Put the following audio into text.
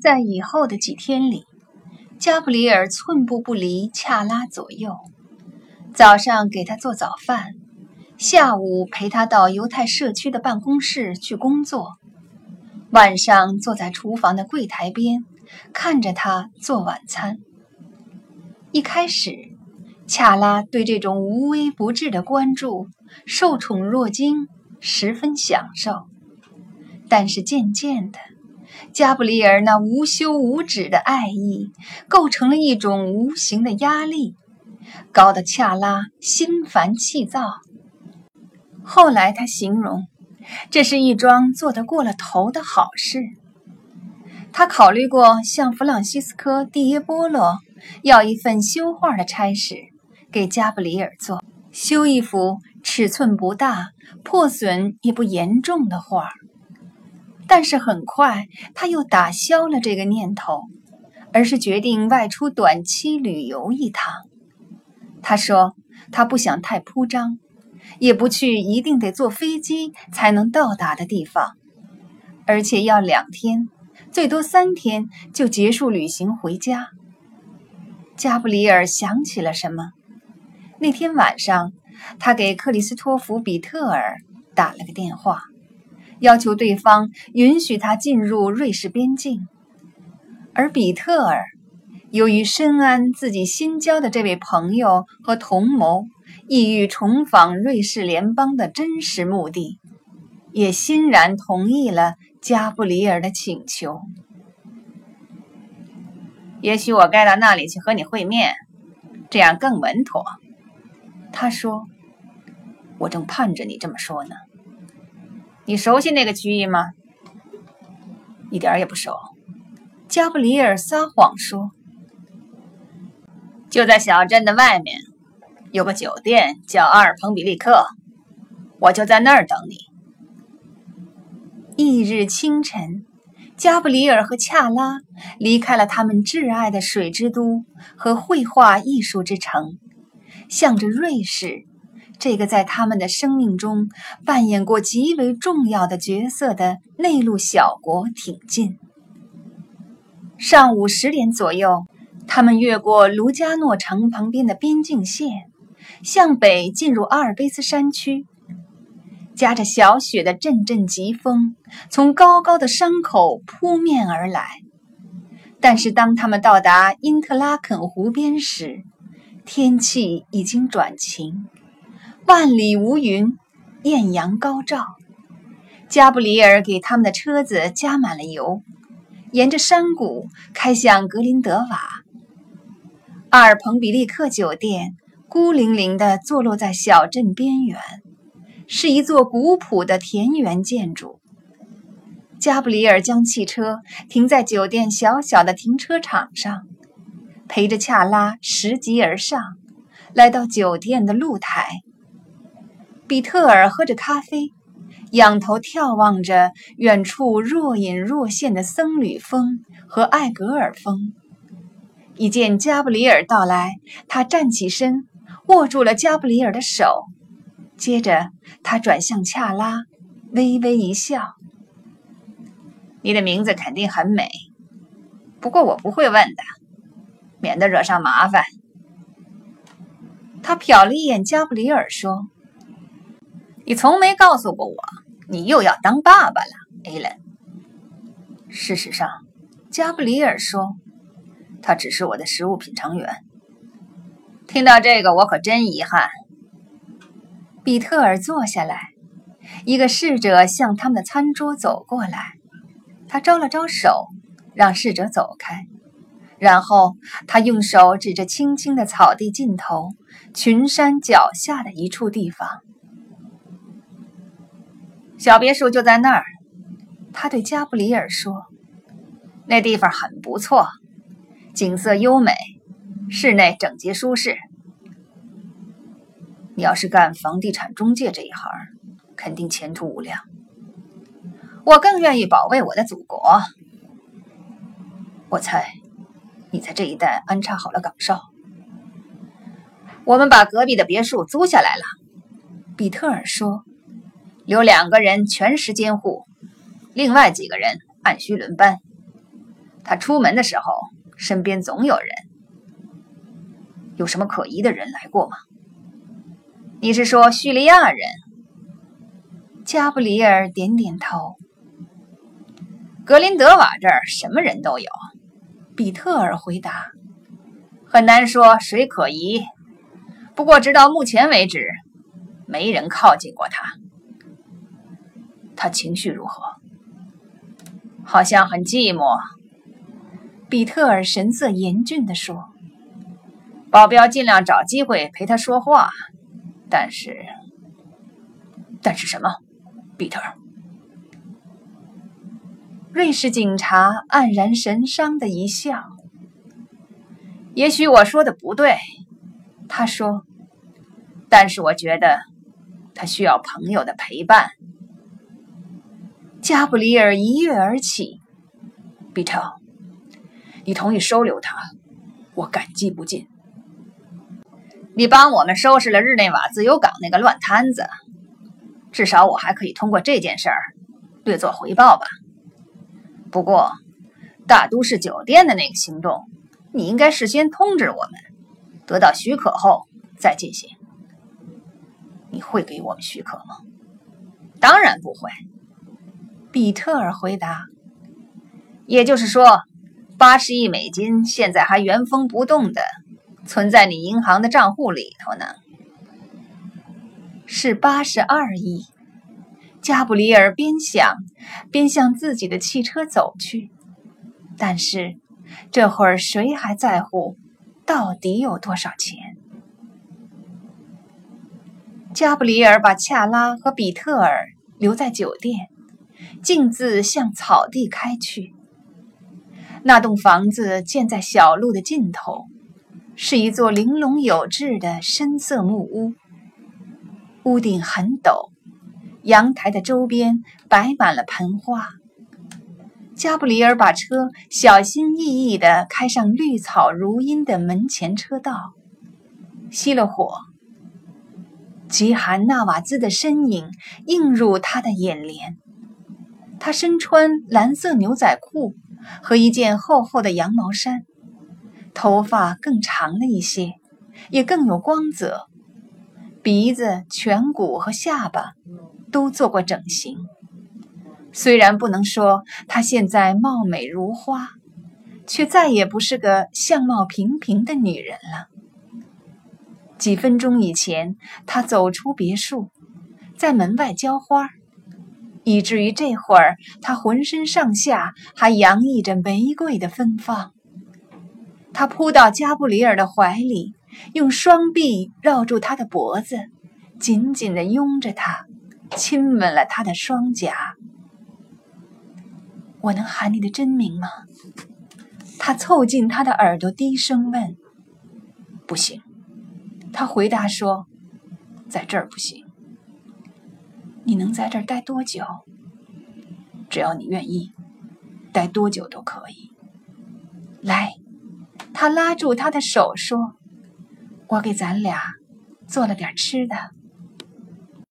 在以后的几天里，加布里尔寸步不离恰拉左右。早上给他做早饭，下午陪他到犹太社区的办公室去工作，晚上坐在厨房的柜台边看着他做晚餐。一开始，恰拉对这种无微不至的关注受宠若惊，十分享受。但是渐渐的，加布里尔那无休无止的爱意构成了一种无形的压力。高的恰拉心烦气躁。后来他形容，这是一桩做得过了头的好事。他考虑过向弗朗西斯科·蒂耶波罗要一份修画的差事，给加布里尔做，修一幅尺寸不大、破损也不严重的画。但是很快他又打消了这个念头，而是决定外出短期旅游一趟。他说：“他不想太铺张，也不去一定得坐飞机才能到达的地方，而且要两天，最多三天就结束旅行回家。”加布里尔想起了什么？那天晚上，他给克里斯托弗·比特尔打了个电话，要求对方允许他进入瑞士边境，而比特尔。由于深谙自己新交的这位朋友和同谋意欲重访瑞士联邦的真实目的，也欣然同意了加布里尔的请求。也许我该到那里去和你会面，这样更稳妥。他说：“我正盼着你这么说呢。你熟悉那个区域吗？一点也不熟。”加布里尔撒谎说。就在小镇的外面，有个酒店叫阿尔彭比利克，我就在那儿等你。翌日清晨，加布里尔和恰拉离开了他们挚爱的水之都和绘画艺术之城，向着瑞士这个在他们的生命中扮演过极为重要的角色的内陆小国挺进。上午十点左右。他们越过卢加诺城旁边的边境线，向北进入阿尔卑斯山区。夹着小雪的阵阵疾风从高高的山口扑面而来。但是当他们到达因特拉肯湖边时，天气已经转晴，万里无云，艳阳高照。加布里尔给他们的车子加满了油，沿着山谷开向格林德瓦。阿尔彭比利克酒店孤零零地坐落在小镇边缘，是一座古朴的田园建筑。加布里尔将汽车停在酒店小小的停车场上，陪着恰拉拾级而上，来到酒店的露台。比特尔喝着咖啡，仰头眺望着远处若隐若现的僧侣峰和艾格尔峰。一见加布里尔到来，他站起身，握住了加布里尔的手。接着，他转向恰拉，微微一笑：“你的名字肯定很美，不过我不会问的，免得惹上麻烦。”他瞟了一眼加布里尔，说：“你从没告诉过我，你又要当爸爸了，艾伦。”事实上，加布里尔说。他只是我的食物品尝员。听到这个，我可真遗憾。比特尔坐下来，一个侍者向他们的餐桌走过来，他招了招手，让侍者走开，然后他用手指着青青的草地尽头，群山脚下的一处地方。小别墅就在那儿。他对加布里尔说：“那地方很不错。”景色优美，室内整洁舒适。你要是干房地产中介这一行，肯定前途无量。我更愿意保卫我的祖国。我猜你在这一带安插好了岗哨。我们把隔壁的别墅租下来了。比特尔说：“留两个人全时监护，另外几个人按需轮班。他出门的时候身边总有人。有什么可疑的人来过吗？你是说叙利亚人？加布里尔点点头。格林德瓦这儿什么人都有。比特尔回答。很难说谁可疑，不过直到目前为止，没人靠近过他。他情绪如何？好像很寂寞。比特尔神色严峻地说：“保镖尽量找机会陪他说话，但是……但是什么？”比特尔，瑞士警察黯然神伤的一笑。也许我说的不对，他说，但是我觉得他需要朋友的陪伴。加布里尔一跃而起，比特，你同意收留他，我感激不尽。你帮我们收拾了日内瓦自由港那个乱摊子，至少我还可以通过这件事儿略作回报吧。不过，大都市酒店的那个行动。你应该事先通知我们，得到许可后再进行。你会给我们许可吗？当然不会。比特尔回答。也就是说，八十亿美金现在还原封不动的存在你银行的账户里头呢。是八十二亿。加布里尔边想边向自己的汽车走去，但是。这会儿谁还在乎到底有多少钱？加布里尔把恰拉和比特尔留在酒店，径自向草地开去。那栋房子建在小路的尽头，是一座玲珑有致的深色木屋，屋顶很陡，阳台的周边摆满了盆花。加布里尔把车小心翼翼地开上绿草如茵的门前车道，熄了火。吉罕纳瓦兹的身影映入他的眼帘。他身穿蓝色牛仔裤和一件厚厚的羊毛衫，头发更长了一些，也更有光泽。鼻子、颧骨和下巴都做过整形。虽然不能说她现在貌美如花，却再也不是个相貌平平的女人了。几分钟以前，她走出别墅，在门外浇花，以至于这会儿他浑身上下还洋溢着玫瑰的芬芳。他扑到加布里尔的怀里，用双臂绕住他的脖子，紧紧地拥着他，亲吻了他的双颊。我能喊你的真名吗？他凑近他的耳朵，低声问。不行，他回答说，在这儿不行。你能在这儿待多久？只要你愿意，待多久都可以。来，他拉住她的手说：“我给咱俩做了点吃的。”